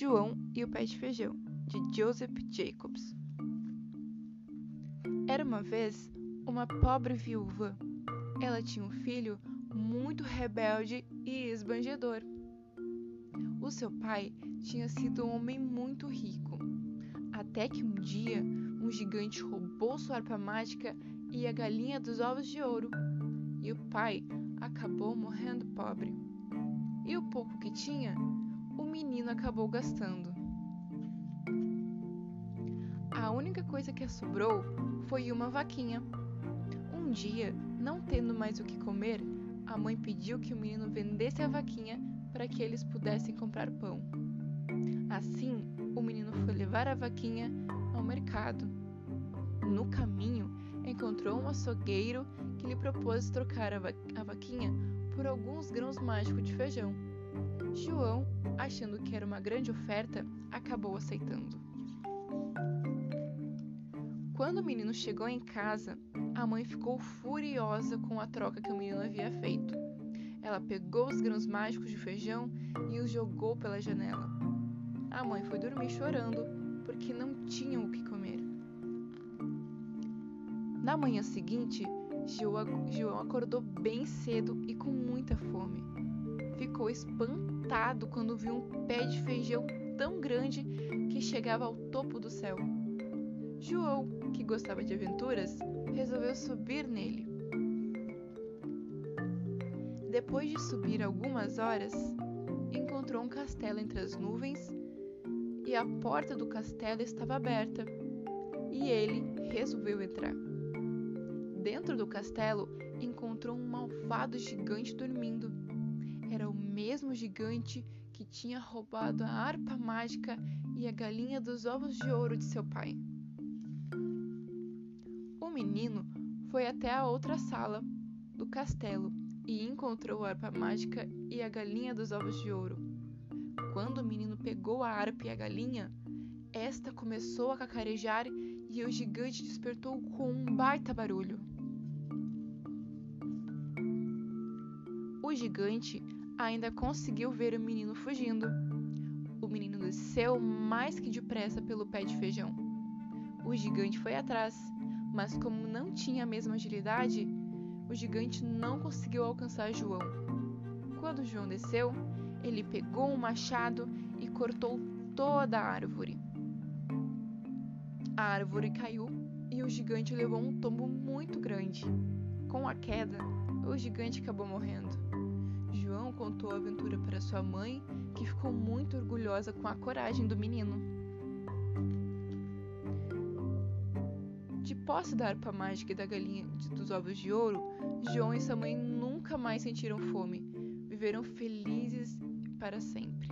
João e o Pé de Feijão, de Joseph Jacobs. Era uma vez uma pobre viúva. Ela tinha um filho muito rebelde e esbanjador. O seu pai tinha sido um homem muito rico, até que um dia um gigante roubou sua harpa mágica e a galinha dos ovos de ouro, e o pai acabou morrendo pobre. E o pouco que tinha, o menino acabou gastando. A única coisa que sobrou foi uma vaquinha. Um dia, não tendo mais o que comer, a mãe pediu que o menino vendesse a vaquinha para que eles pudessem comprar pão. Assim, o menino foi levar a vaquinha ao mercado. No caminho, encontrou um açougueiro que lhe propôs trocar a, va a vaquinha por alguns grãos mágicos de feijão. João, achando que era uma grande oferta, acabou aceitando. Quando o menino chegou em casa, a mãe ficou furiosa com a troca que o menino havia feito. Ela pegou os grãos mágicos de feijão e os jogou pela janela. A mãe foi dormir chorando porque não tinham o que comer. Na manhã seguinte, João acordou bem cedo e com muita fome. Ficou espantado quando viu um pé de feijão tão grande que chegava ao topo do céu. João, que gostava de aventuras, resolveu subir nele. Depois de subir algumas horas, encontrou um castelo entre as nuvens e a porta do castelo estava aberta. E ele resolveu entrar. Dentro do castelo, encontrou um malvado gigante dormindo. Era o mesmo gigante que tinha roubado a harpa mágica e a galinha dos ovos de ouro de seu pai. O menino foi até a outra sala do castelo e encontrou a harpa mágica e a galinha dos ovos de ouro. Quando o menino pegou a harpa e a galinha, esta começou a cacarejar e o gigante despertou com um baita barulho. O gigante ainda conseguiu ver o menino fugindo. O menino desceu mais que depressa pelo pé de feijão. O gigante foi atrás, mas como não tinha a mesma agilidade, o gigante não conseguiu alcançar João. Quando João desceu, ele pegou um machado e cortou toda a árvore. A árvore caiu e o gigante levou um tombo muito grande. Com a queda, o gigante acabou morrendo. João contou a aventura para sua mãe, que ficou muito orgulhosa com a coragem do menino. De posse da harpa mágica e da galinha dos ovos de ouro, João e sua mãe nunca mais sentiram fome. Viveram felizes para sempre.